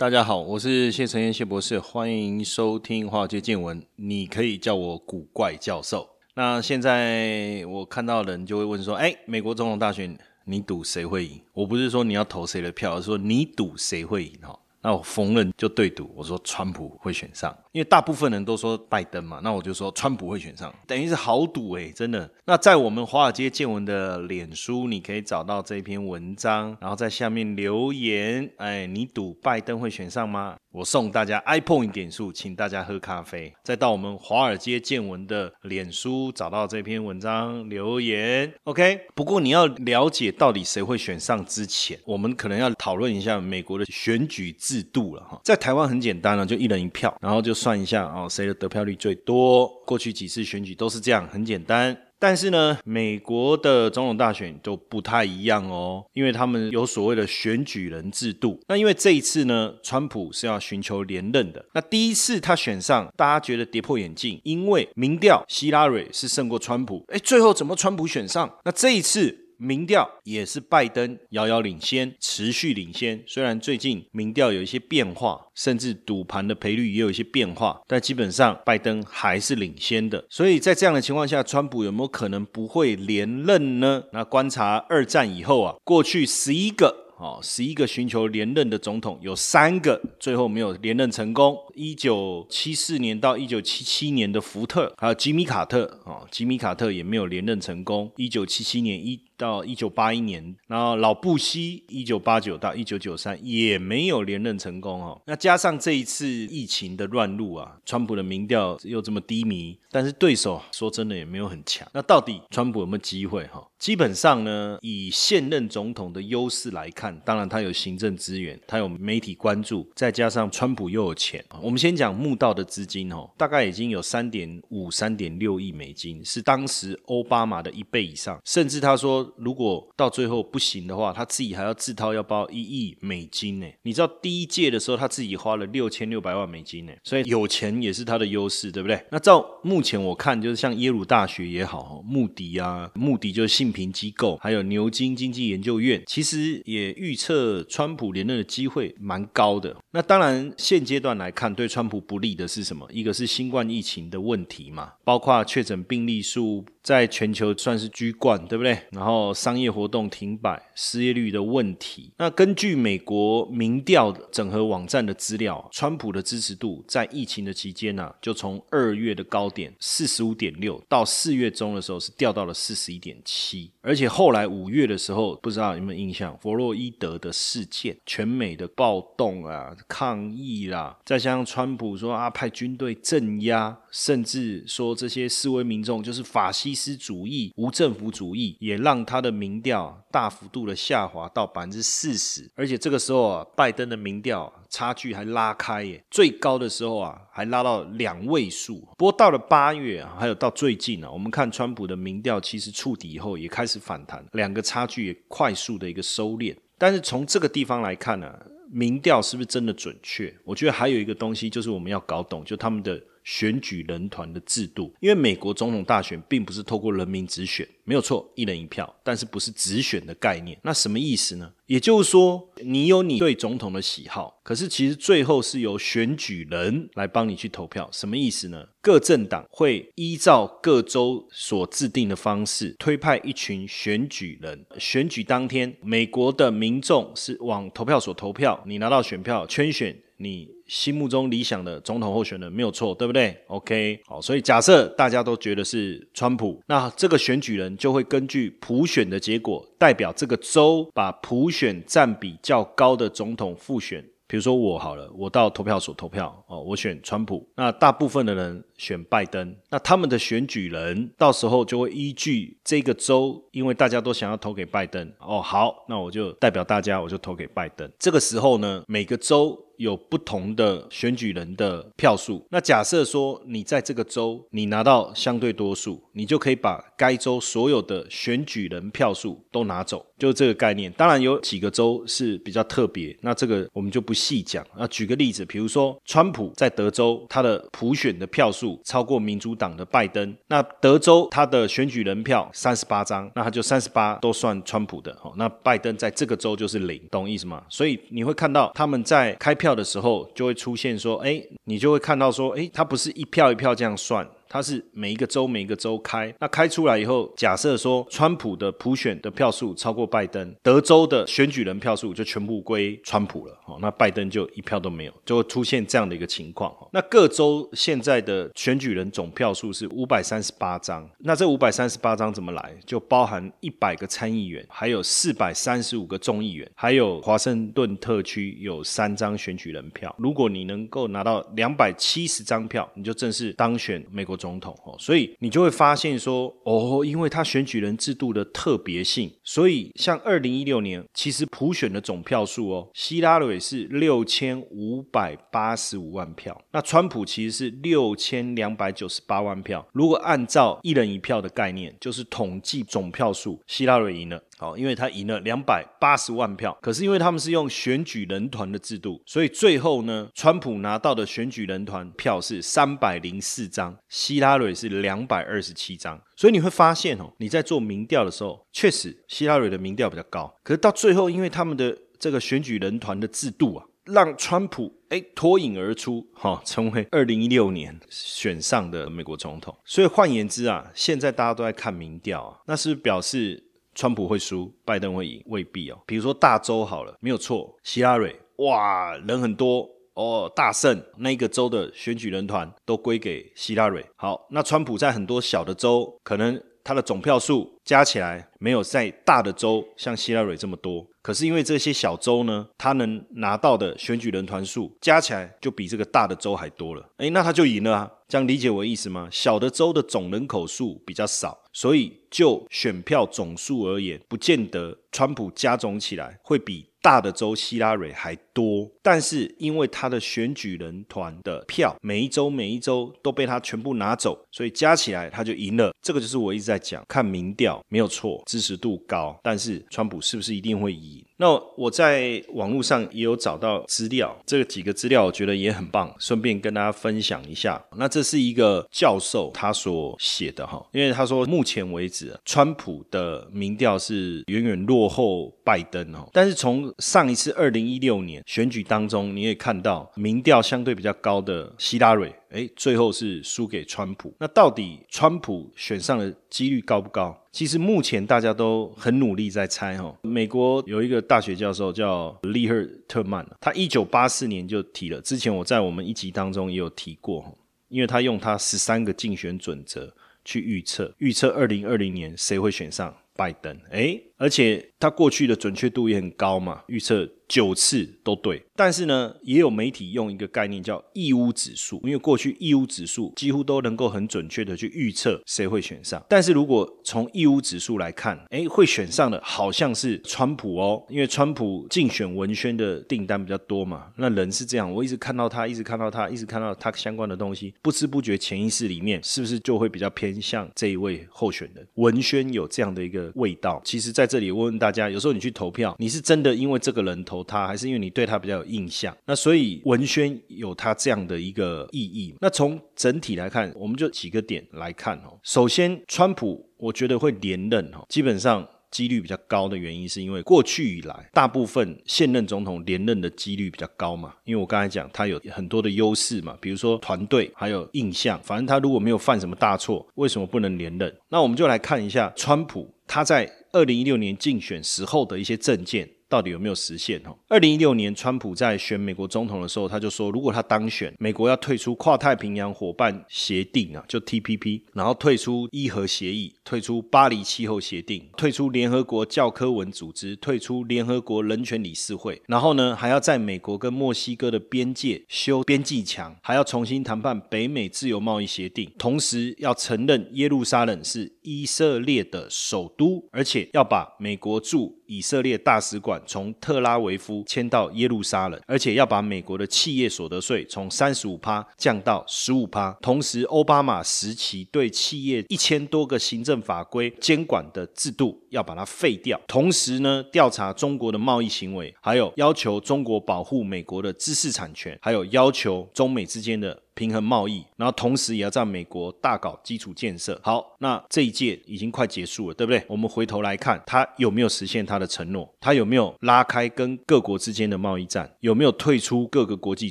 大家好，我是谢承彦谢博士，欢迎收听华尔街见闻。你可以叫我古怪教授。那现在我看到人就会问说：“哎，美国总统大选，你赌谁会赢？”我不是说你要投谁的票，而是说你赌谁会赢哈。那我逢人就对赌，我说川普会选上，因为大部分人都说拜登嘛，那我就说川普会选上，等于是豪赌诶，真的。那在我们华尔街见闻的脸书，你可以找到这篇文章，然后在下面留言，哎，你赌拜登会选上吗？我送大家 iPhone 点数，请大家喝咖啡。再到我们华尔街见闻的脸书找到这篇文章留言，OK。不过你要了解到底谁会选上之前，我们可能要讨论一下美国的选举制制度了哈。在台湾很简单了，就一人一票，然后就算一下哦，谁的得票率最多。过去几次选举都是这样，很简单。但是呢，美国的总统大选都不太一样哦，因为他们有所谓的选举人制度。那因为这一次呢，川普是要寻求连任的。那第一次他选上，大家觉得跌破眼镜，因为民调希拉蕊是胜过川普。哎，最后怎么川普选上？那这一次。民调也是拜登遥遥领先，持续领先。虽然最近民调有一些变化，甚至赌盘的赔率也有一些变化，但基本上拜登还是领先的。所以在这样的情况下，川普有没有可能不会连任呢？那观察二战以后啊，过去十一个。哦，十一个寻求连任的总统，有三个最后没有连任成功。一九七四年到一九七七年的福特，还有吉米卡特，哦，吉米卡特也没有连任成功。一九七七年一到一九八一年，然后老布希一九八九到一九九三也没有连任成功。哦，那加上这一次疫情的乱入啊，川普的民调又这么低迷，但是对手说真的也没有很强。那到底川普有没有机会？哈？基本上呢，以现任总统的优势来看，当然他有行政资源，他有媒体关注，再加上川普又有钱。我们先讲募到的资金哦，大概已经有三点五、三点六亿美金，是当时奥巴马的一倍以上。甚至他说，如果到最后不行的话，他自己还要自掏腰包一亿美金呢。你知道第一届的时候，他自己花了六千六百万美金呢，所以有钱也是他的优势，对不对？那照目前我看，就是像耶鲁大学也好，穆迪啊，穆迪就是信。评机构还有牛津经济研究院，其实也预测川普连任的机会蛮高的。那当然，现阶段来看，对川普不利的是什么？一个是新冠疫情的问题嘛，包括确诊病例数。在全球算是居冠，对不对？然后商业活动停摆，失业率的问题。那根据美国民调整合网站的资料，川普的支持度在疫情的期间呢，就从二月的高点四十五点六，到四月中的时候是掉到了四十一点七。而且后来五月的时候，不知道有没有印象，弗洛伊德的事件，全美的暴动啊、抗议啦，再加上川普说啊派军队镇压，甚至说这些示威民众就是法西。斯主义、无政府主义，也让他的民调大幅度的下滑到百分之四十，而且这个时候啊，拜登的民调差距还拉开耶，最高的时候啊，还拉到两位数。不过到了八月啊，还有到最近啊，我们看川普的民调其实触底以后也开始反弹，两个差距也快速的一个收敛。但是从这个地方来看呢，民调是不是真的准确？我觉得还有一个东西就是我们要搞懂，就他们的。选举人团的制度，因为美国总统大选并不是透过人民直选，没有错，一人一票，但是不是直选的概念。那什么意思呢？也就是说，你有你对总统的喜好，可是其实最后是由选举人来帮你去投票。什么意思呢？各政党会依照各州所制定的方式推派一群选举人，选举当天，美国的民众是往投票所投票，你拿到选票圈选。你心目中理想的总统候选人没有错，对不对？OK，好，所以假设大家都觉得是川普，那这个选举人就会根据普选的结果，代表这个州把普选占比较高的总统复选比如说我好了，我到投票所投票哦，我选川普，那大部分的人选拜登，那他们的选举人到时候就会依据这个州，因为大家都想要投给拜登哦，好，那我就代表大家，我就投给拜登。这个时候呢，每个州。有不同的选举人的票数。那假设说你在这个州你拿到相对多数，你就可以把该州所有的选举人票数都拿走，就这个概念。当然有几个州是比较特别，那这个我们就不细讲。那举个例子，比如说川普在德州他的普选的票数超过民主党的拜登，那德州他的选举人票三十八张，那他就三十八都算川普的。哦，那拜登在这个州就是零，懂意思吗？所以你会看到他们在开票。的时候就会出现说，哎，你就会看到说，哎，它不是一票一票这样算。它是每一个州每一个州开，那开出来以后，假设说川普的普选的票数超过拜登，德州的选举人票数就全部归川普了，哦，那拜登就一票都没有，就会出现这样的一个情况。那各州现在的选举人总票数是五百三十八张，那这五百三十八张怎么来？就包含一百个参议员，还有四百三十五个众议员，还有华盛顿特区有三张选举人票。如果你能够拿到两百七十张票，你就正式当选美国。总统哦，所以你就会发现说哦，因为他选举人制度的特别性，所以像二零一六年，其实普选的总票数哦，希拉蕊是六千五百八十五万票，那川普其实是六千两百九十八万票。如果按照一人一票的概念，就是统计总票数，希拉蕊赢了。好，因为他赢了两百八十万票，可是因为他们是用选举人团的制度，所以最后呢，川普拿到的选举人团票是三百零四张，希拉蕊是两百二十七张。所以你会发现哦，你在做民调的时候，确实希拉蕊的民调比较高，可是到最后，因为他们的这个选举人团的制度啊，让川普哎脱颖而出，哈，成为二零一六年选上的美国总统。所以换言之啊，现在大家都在看民调啊，那是表示。川普会输，拜登会赢，未必哦。比如说大州好了，没有错，希拉蕊哇，人很多哦，大胜，那个州的选举人团都归给希拉蕊。好，那川普在很多小的州，可能他的总票数加起来没有在大的州像希拉蕊这么多。可是因为这些小州呢，他能拿到的选举人团数加起来就比这个大的州还多了。哎，那他就赢了啊。这样理解我意思吗？小的州的总人口数比较少，所以就选票总数而言，不见得川普加总起来会比大的州希拉蕊还多。但是因为他的选举人团的票每一周每一周都被他全部拿走，所以加起来他就赢了。这个就是我一直在讲，看民调没有错，支持度高，但是川普是不是一定会赢？那我在网络上也有找到资料，这个几个资料我觉得也很棒，顺便跟大家分享一下。那这是一个教授他所写的哈，因为他说目前为止，川普的民调是远远落后拜登哦，但是从上一次二零一六年选举当中，你也看到民调相对比较高的希拉蕊。哎，最后是输给川普。那到底川普选上的几率高不高？其实目前大家都很努力在猜哈。美国有一个大学教授叫利赫特曼，他一九八四年就提了。之前我在我们一集当中也有提过，因为他用他十三个竞选准则去预测，预测二零二零年谁会选上拜登。哎，而且他过去的准确度也很高嘛，预测。九次都对，但是呢，也有媒体用一个概念叫义乌指数，因为过去义乌指数几乎都能够很准确的去预测谁会选上。但是如果从义乌指数来看，哎，会选上的好像是川普哦，因为川普竞选文宣的订单比较多嘛。那人是这样，我一直看到他，一直看到他，一直看到他相关的东西，不知不觉潜意识里面是不是就会比较偏向这一位候选人？文宣有这样的一个味道。其实在这里问问大家，有时候你去投票，你是真的因为这个人投？他还是因为你对他比较有印象，那所以文宣有他这样的一个意义。那从整体来看，我们就几个点来看哦。首先，川普我觉得会连任哦，基本上几率比较高的原因是因为过去以来大部分现任总统连任的几率比较高嘛。因为我刚才讲他有很多的优势嘛，比如说团队还有印象。反正他如果没有犯什么大错，为什么不能连任？那我们就来看一下川普他在二零一六年竞选时候的一些证件。到底有没有实现？哦，二零一六年，川普在选美国总统的时候，他就说，如果他当选，美国要退出跨太平洋伙伴协定啊，就 TPP，然后退出伊核协议，退出巴黎气候协定，退出联合国教科文组织，退出联合国人权理事会，然后呢，还要在美国跟墨西哥的边界修边际墙，还要重新谈判北美自由贸易协定，同时要承认耶路撒冷是以色列的首都，而且要把美国驻以色列大使馆从特拉维夫迁到耶路撒冷，而且要把美国的企业所得税从三十五趴降到十五趴。同时，奥巴马时期对企业一千多个行政法规监管的制度要把它废掉。同时呢，调查中国的贸易行为，还有要求中国保护美国的知识产权，还有要求中美之间的。平衡贸易，然后同时也要在美国大搞基础建设。好，那这一届已经快结束了，对不对？我们回头来看，他有没有实现他的承诺？他有没有拉开跟各国之间的贸易战？有没有退出各个国际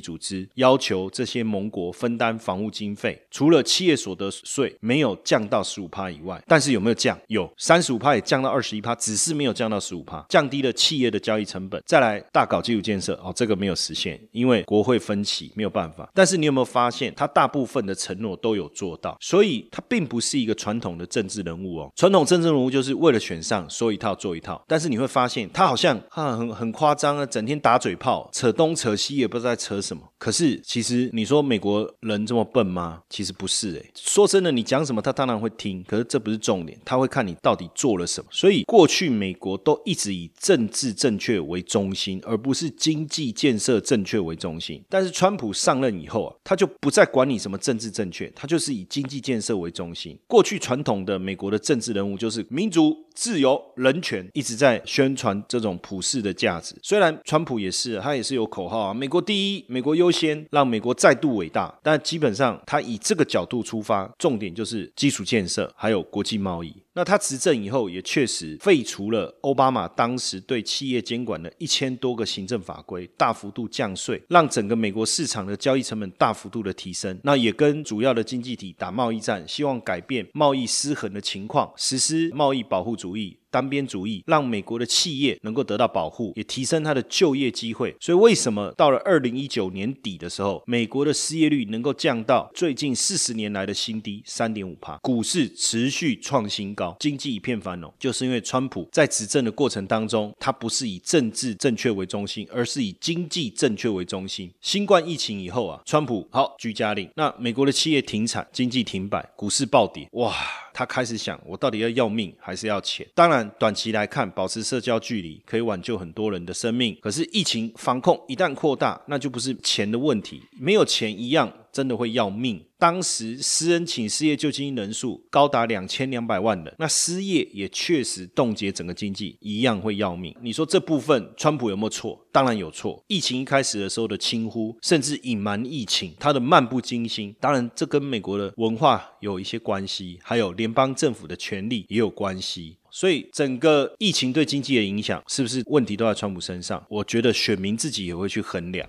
组织？要求这些盟国分担防务经费？除了企业所得税没有降到十五趴以外，但是有没有降？有三十五趴也降到二十一趴，只是没有降到十五趴，降低了企业的交易成本。再来大搞基础建设，哦，这个没有实现，因为国会分歧，没有办法。但是你有没有发发现？他大部分的承诺都有做到，所以他并不是一个传统的政治人物哦。传统政治人物就是为了选上说一套做一套，但是你会发现他好像啊很很夸张啊，整天打嘴炮，扯东扯西，也不知道在扯什么。可是其实你说美国人这么笨吗？其实不是诶。说真的，你讲什么他当然会听，可是这不是重点，他会看你到底做了什么。所以过去美国都一直以政治正确为中心，而不是经济建设正确为中心。但是川普上任以后啊，他就不再管你什么政治正确，他就是以经济建设为中心。过去传统的美国的政治人物就是民主、自由、人权，一直在宣传这种普世的价值。虽然川普也是，他也是有口号啊，美国第一，美国优先，让美国再度伟大。但基本上他以这个角度出发，重点就是基础建设，还有国际贸易。那他执政以后，也确实废除了奥巴马当时对企业监管的一千多个行政法规，大幅度降税，让整个美国市场的交易成本大幅度的提升。那也跟主要的经济体打贸易战，希望改变贸易失衡的情况，实施贸易保护主义。单边主义让美国的企业能够得到保护，也提升它的就业机会。所以，为什么到了二零一九年底的时候，美国的失业率能够降到最近四十年来的新低三点五帕，股市持续创新高，经济一片繁荣，就是因为川普在执政的过程当中，他不是以政治正确为中心，而是以经济正确为中心。新冠疫情以后啊，川普好居家令，那美国的企业停产，经济停摆，股市暴跌，哇！他开始想，我到底要要命还是要钱？当然然，短期来看，保持社交距离可以挽救很多人的生命。可是，疫情防控一旦扩大，那就不是钱的问题，没有钱一样。真的会要命。当时私人请失业救济金人数高达两千两百万人，那失业也确实冻结整个经济，一样会要命。你说这部分川普有没有错？当然有错。疫情一开始的时候的轻忽，甚至隐瞒疫情，他的漫不经心，当然这跟美国的文化有一些关系，还有联邦政府的权力也有关系。所以整个疫情对经济的影响，是不是问题都在川普身上？我觉得选民自己也会去衡量。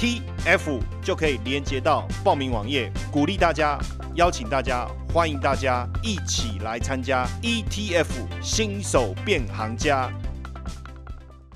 T F 就可以连接到报名网页，鼓励大家。邀请大家，欢迎大家一起来参加 ETF 新手变行家。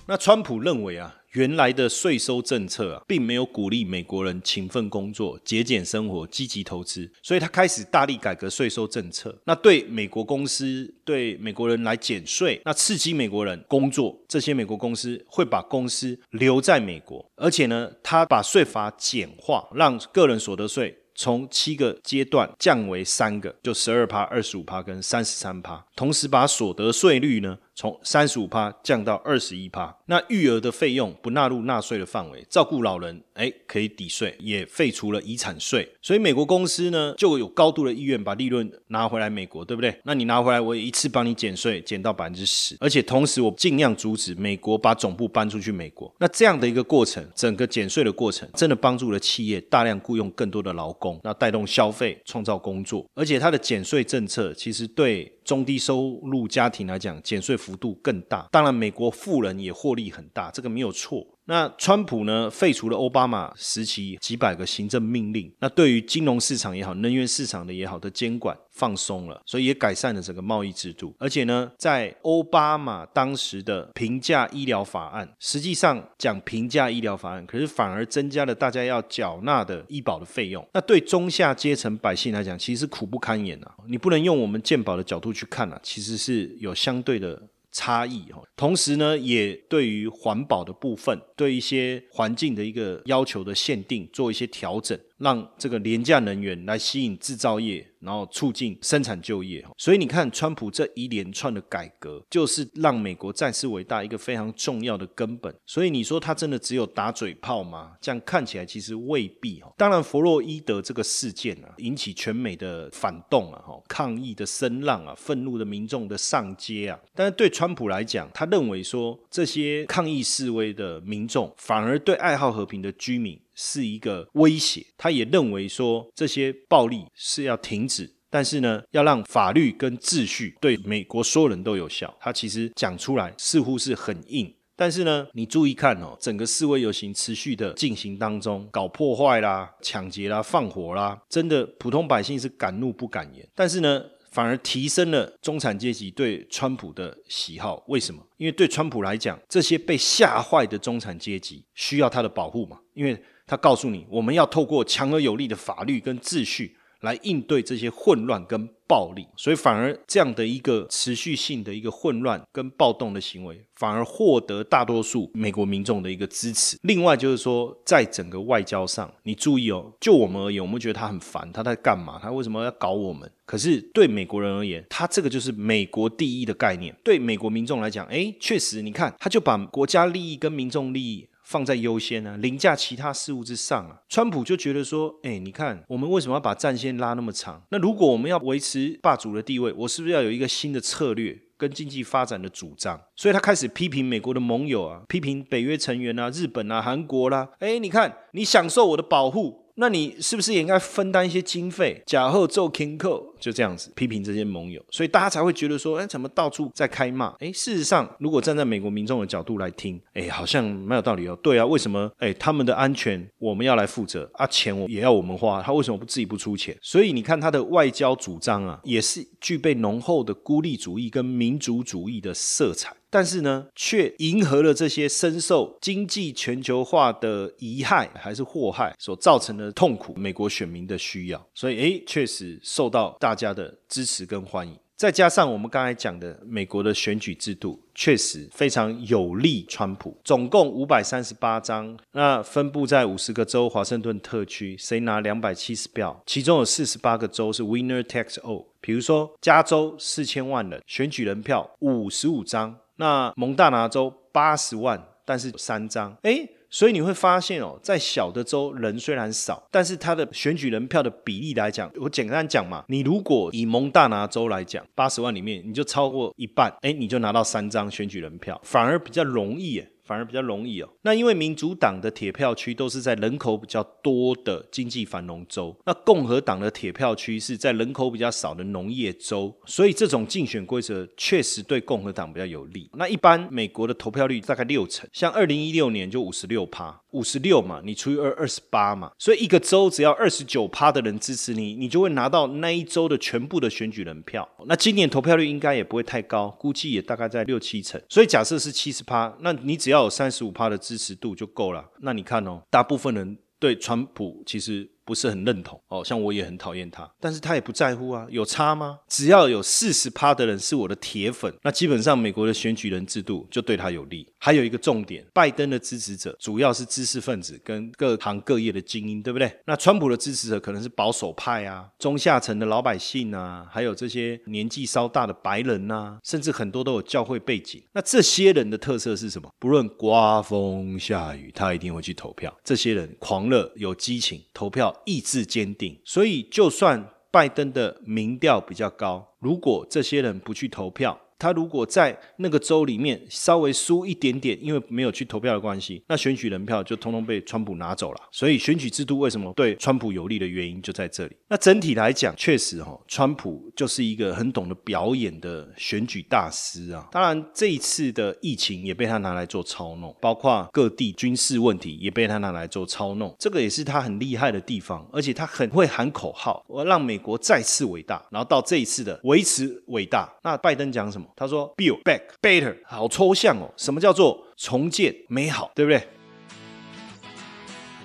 那川普认为啊，原来的税收政策啊，并没有鼓励美国人勤奋工作、节俭生活、积极投资，所以他开始大力改革税收政策。那对美国公司、对美国人来减税，那刺激美国人工作，这些美国公司会把公司留在美国，而且呢，他把税法简化，让个人所得税。从七个阶段降为三个，就十二趴、二十五趴跟三十三趴。同时把所得税率呢从三十五趴降到二十一趴。那育儿的费用不纳入纳税的范围，照顾老人哎可以抵税，也废除了遗产税。所以美国公司呢就有高度的意愿把利润拿回来美国，对不对？那你拿回来，我也一次帮你减税，减到百分之十，而且同时我尽量阻止美国把总部搬出去美国。那这样的一个过程，整个减税的过程，真的帮助了企业大量雇佣更多的劳工，那带动消费，创造工作。而且它的减税政策其实对中低收入家庭来讲，减税幅度更大。当然，美国富人也获利很大，这个没有错。那川普呢？废除了奥巴马时期几百个行政命令，那对于金融市场也好，能源市场的也好的监管放松了，所以也改善了整个贸易制度。而且呢，在奥巴马当时的平价医疗法案，实际上讲平价医疗法案，可是反而增加了大家要缴纳的医保的费用。那对中下阶层百姓来讲，其实苦不堪言啊！你不能用我们健保的角度去看啊，其实是有相对的。差异哈，同时呢，也对于环保的部分，对一些环境的一个要求的限定做一些调整。让这个廉价能源来吸引制造业，然后促进生产就业。所以你看，川普这一连串的改革，就是让美国再次伟大一个非常重要的根本。所以你说他真的只有打嘴炮吗？这样看起来其实未必哈。当然，弗洛伊德这个事件啊，引起全美的反动啊，哈，抗议的声浪啊，愤怒的民众的上街啊。但是对川普来讲，他认为说这些抗议示威的民众，反而对爱好和平的居民。是一个威胁，他也认为说这些暴力是要停止，但是呢，要让法律跟秩序对美国所有人都有效。他其实讲出来似乎是很硬，但是呢，你注意看哦，整个示威游行持续的进行当中，搞破坏啦、抢劫啦、放火啦，真的普通百姓是敢怒不敢言。但是呢，反而提升了中产阶级对川普的喜好。为什么？因为对川普来讲，这些被吓坏的中产阶级需要他的保护嘛，因为。他告诉你，我们要透过强而有力的法律跟秩序来应对这些混乱跟暴力，所以反而这样的一个持续性的一个混乱跟暴动的行为，反而获得大多数美国民众的一个支持。另外就是说，在整个外交上，你注意哦，就我们而言，我们觉得他很烦，他在干嘛？他为什么要搞我们？可是对美国人而言，他这个就是美国第一的概念。对美国民众来讲，哎，确实，你看，他就把国家利益跟民众利益。放在优先呢，凌驾其他事物之上啊。川普就觉得说，哎，你看我们为什么要把战线拉那么长？那如果我们要维持霸主的地位，我是不是要有一个新的策略跟经济发展的主张？所以他开始批评美国的盟友啊，批评北约成员啊，日本啊，韩国啦。哎，你看你享受我的保护。那你是不是也应该分担一些经费？假后做 king 扣就这样子批评这些盟友，所以大家才会觉得说，哎，怎么到处在开骂？哎，事实上，如果站在美国民众的角度来听，哎，好像蛮有道理哦。对啊，为什么？哎，他们的安全我们要来负责啊，钱我也要我们花，他为什么不自己不出钱？所以你看他的外交主张啊，也是具备浓厚的孤立主义跟民族主义的色彩。但是呢，却迎合了这些深受经济全球化的遗害还是祸害所造成的痛苦，美国选民的需要，所以诶，确实受到大家的支持跟欢迎。再加上我们刚才讲的美国的选举制度，确实非常有利川普。总共五百三十八张，那分布在五十个州，华盛顿特区谁拿两百七十票，其中有四十八个州是 winner takes all。比如说加州四千万人，选举人票五十五张。那蒙大拿州八十万，但是有三张，哎，所以你会发现哦，在小的州人虽然少，但是它的选举人票的比例来讲，我简单讲嘛，你如果以蒙大拿州来讲，八十万里面你就超过一半，哎，你就拿到三张选举人票，反而比较容易。反而比较容易哦。那因为民主党的铁票区都是在人口比较多的经济繁荣州，那共和党的铁票区是在人口比较少的农业州，所以这种竞选规则确实对共和党比较有利。那一般美国的投票率大概六成，像二零一六年就五十六趴，五十六嘛，你除以二二十八嘛，所以一个州只要二十九趴的人支持你，你就会拿到那一州的全部的选举人票。那今年投票率应该也不会太高，估计也大概在六七成。所以假设是七十趴，那你只要要有三十五趴的支持度就够了。那你看哦，大部分人对川普其实不是很认同哦，像我也很讨厌他，但是他也不在乎啊，有差吗？只要有四十趴的人是我的铁粉，那基本上美国的选举人制度就对他有利。还有一个重点，拜登的支持者主要是知识分子跟各行各业的精英，对不对？那川普的支持者可能是保守派啊，中下层的老百姓啊，还有这些年纪稍大的白人呐，甚至很多都有教会背景。那这些人的特色是什么？不论刮风下雨，他一定会去投票。这些人狂热有激情，投票意志坚定。所以，就算拜登的民调比较高，如果这些人不去投票，他如果在那个州里面稍微输一点点，因为没有去投票的关系，那选举人票就通通被川普拿走了。所以选举制度为什么对川普有利的原因就在这里。那整体来讲，确实哈，川普就是一个很懂得表演的选举大师啊。当然，这一次的疫情也被他拿来做操弄，包括各地军事问题也被他拿来做操弄，这个也是他很厉害的地方。而且他很会喊口号，我让美国再次伟大。然后到这一次的维持伟大，那拜登讲什么？他说：“Build back better，好抽象哦。什么叫做重建美好，对不对？”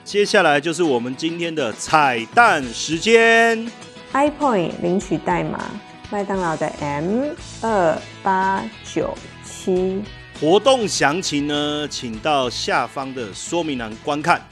接下来就是我们今天的彩蛋时间。iPoint 领取代码：麦当劳的 M 二八九七。活动详情呢，请到下方的说明栏观看。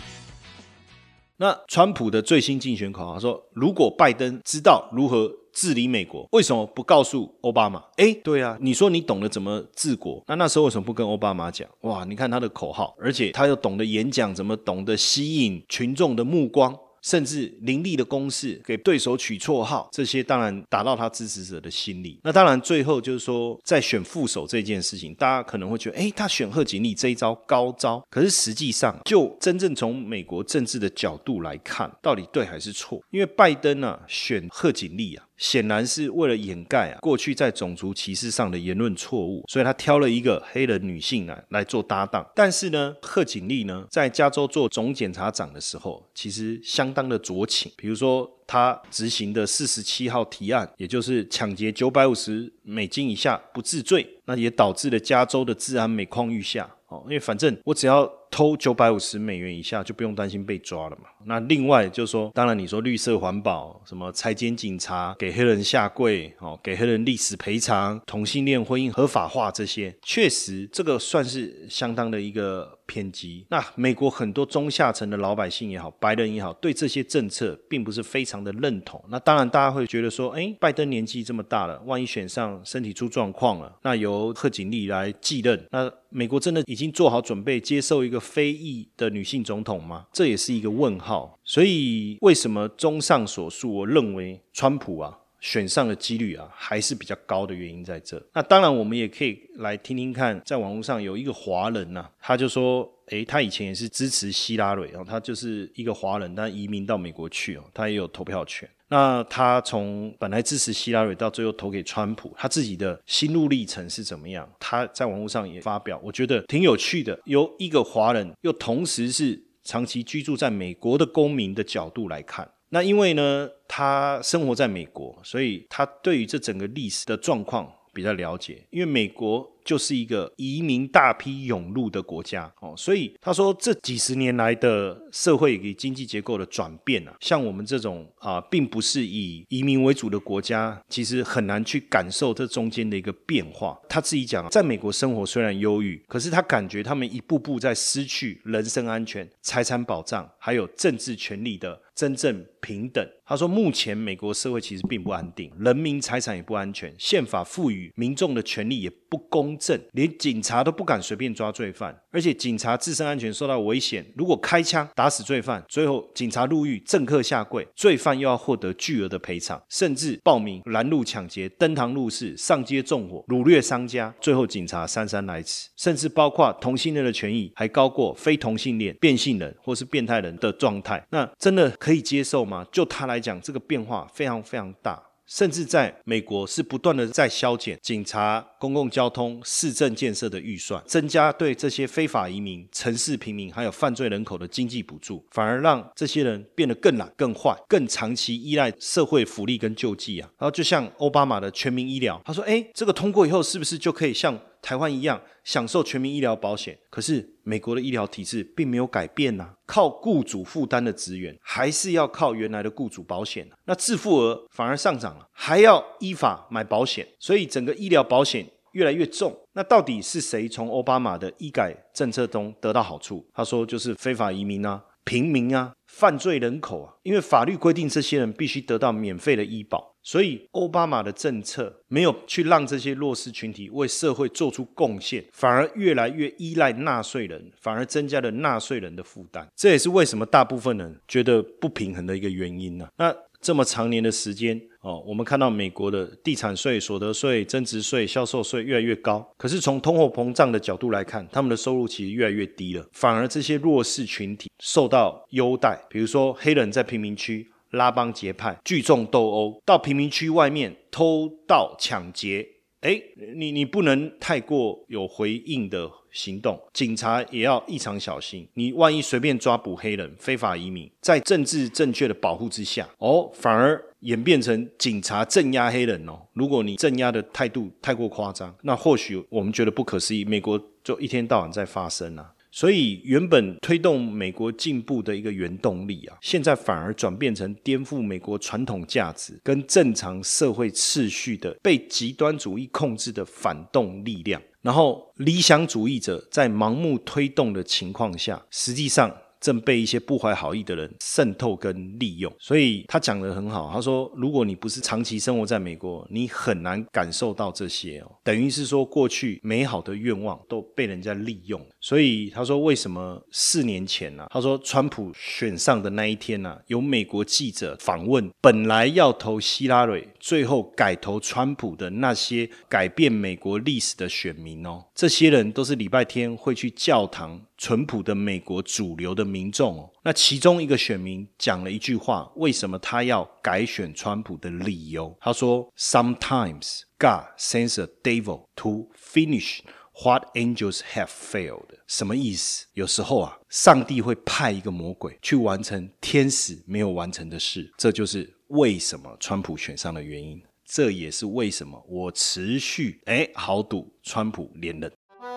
那川普的最新竞选口号说：“如果拜登知道如何。”治理美国为什么不告诉奥巴马？哎，对啊，你说你懂得怎么治国，那那时候为什么不跟奥巴马讲？哇，你看他的口号，而且他又懂得演讲，怎么懂得吸引群众的目光。甚至凌厉的攻势，给对手取绰号，这些当然打到他支持者的心理。那当然，最后就是说，在选副手这件事情，大家可能会觉得，哎，他选贺锦丽这一招高招。可是实际上，就真正从美国政治的角度来看，到底对还是错？因为拜登啊，选贺锦丽啊。显然是为了掩盖啊过去在种族歧视上的言论错误，所以他挑了一个黑人女性啊来做搭档。但是呢，贺锦丽呢在加州做总检察长的时候，其实相当的酌情。比如说，他执行的四十七号提案，也就是抢劫九百五十美金以下不治罪，那也导致了加州的治安每况愈下。哦，因为反正我只要偷九百五十美元以下，就不用担心被抓了嘛。那另外就是说，当然你说绿色环保，什么拆迁警察，给黑人下跪，哦，给黑人历史赔偿，同性恋婚姻合法化这些，确实这个算是相当的一个偏激。那美国很多中下层的老百姓也好，白人也好，对这些政策并不是非常的认同。那当然大家会觉得说，哎，拜登年纪这么大了，万一选上身体出状况了，那由贺锦丽来继任，那美国真的已经做好准备接受一个非裔的女性总统吗？这也是一个问号。所以，为什么综上所述，我认为川普啊选上的几率啊还是比较高的原因在这。那当然，我们也可以来听听看，在网络上有一个华人呐，他就说，诶，他以前也是支持希拉蕊哦，他就是一个华人，但移民到美国去哦，他也有投票权。那他从本来支持希拉蕊到最后投给川普，他自己的心路历程是怎么样？他在网络上也发表，我觉得挺有趣的。由一个华人，又同时是。长期居住在美国的公民的角度来看，那因为呢，他生活在美国，所以他对于这整个历史的状况比较了解。因为美国。就是一个移民大批涌入的国家哦，所以他说这几十年来的社会与经济结构的转变啊，像我们这种啊，并不是以移民为主的国家，其实很难去感受这中间的一个变化。他自己讲，在美国生活虽然忧郁，可是他感觉他们一步步在失去人身安全、财产保障，还有政治权利的真正平等。他说，目前美国社会其实并不安定，人民财产也不安全，宪法赋予民众的权利也不公。正连警察都不敢随便抓罪犯，而且警察自身安全受到危险。如果开枪打死罪犯，最后警察入狱，政客下跪，罪犯又要获得巨额的赔偿，甚至报名拦路抢劫、登堂入室、上街纵火、掳掠商家，最后警察姗姗来迟。甚至包括同性恋的权益还高过非同性恋、变性人或是变态人的状态，那真的可以接受吗？就他来讲，这个变化非常非常大。甚至在美国是不断的在削减警察、公共交通、市政建设的预算，增加对这些非法移民、城市平民还有犯罪人口的经济补助，反而让这些人变得更懒、更坏、更长期依赖社会福利跟救济啊。然后就像奥巴马的全民医疗，他说：“哎，这个通过以后是不是就可以像？”台湾一样享受全民医疗保险，可是美国的医疗体制并没有改变呐，靠雇主负担的职员还是要靠原来的雇主保险，那自付额反而上涨了，还要依法买保险，所以整个医疗保险越来越重。那到底是谁从奥巴马的医改政策中得到好处？他说就是非法移民啊。平民啊，犯罪人口啊，因为法律规定这些人必须得到免费的医保，所以奥巴马的政策没有去让这些弱势群体为社会做出贡献，反而越来越依赖纳税人，反而增加了纳税人的负担。这也是为什么大部分人觉得不平衡的一个原因呢？那。这么长年的时间哦，我们看到美国的地产税、所得税、增值税、销售税越来越高，可是从通货膨胀的角度来看，他们的收入其实越来越低了，反而这些弱势群体受到优待，比如说黑人在贫民区拉帮结派、聚众斗殴，到贫民区外面偷盗抢劫，哎，你你不能太过有回应的。行动，警察也要异常小心。你万一随便抓捕黑人、非法移民，在政治正确的保护之下，哦，反而演变成警察镇压黑人哦。如果你镇压的态度太过夸张，那或许我们觉得不可思议。美国就一天到晚在发生啊。所以，原本推动美国进步的一个原动力啊，现在反而转变成颠覆美国传统价值跟正常社会秩序的被极端主义控制的反动力量。然后，理想主义者在盲目推动的情况下，实际上。正被一些不怀好意的人渗透跟利用，所以他讲的很好。他说，如果你不是长期生活在美国，你很难感受到这些哦。等于是说，过去美好的愿望都被人家利用。所以他说，为什么四年前呢？他说，川普选上的那一天呢，有美国记者访问本来要投希拉蕊，最后改投川普的那些改变美国历史的选民哦。这些人都是礼拜天会去教堂。淳朴的美国主流的民众哦，那其中一个选民讲了一句话，为什么他要改选川普的理由？他说：“Sometimes God sends a devil to finish what angels have failed。”什么意思？有时候啊，上帝会派一个魔鬼去完成天使没有完成的事。这就是为什么川普选上的原因。这也是为什么我持续哎豪赌川普连任。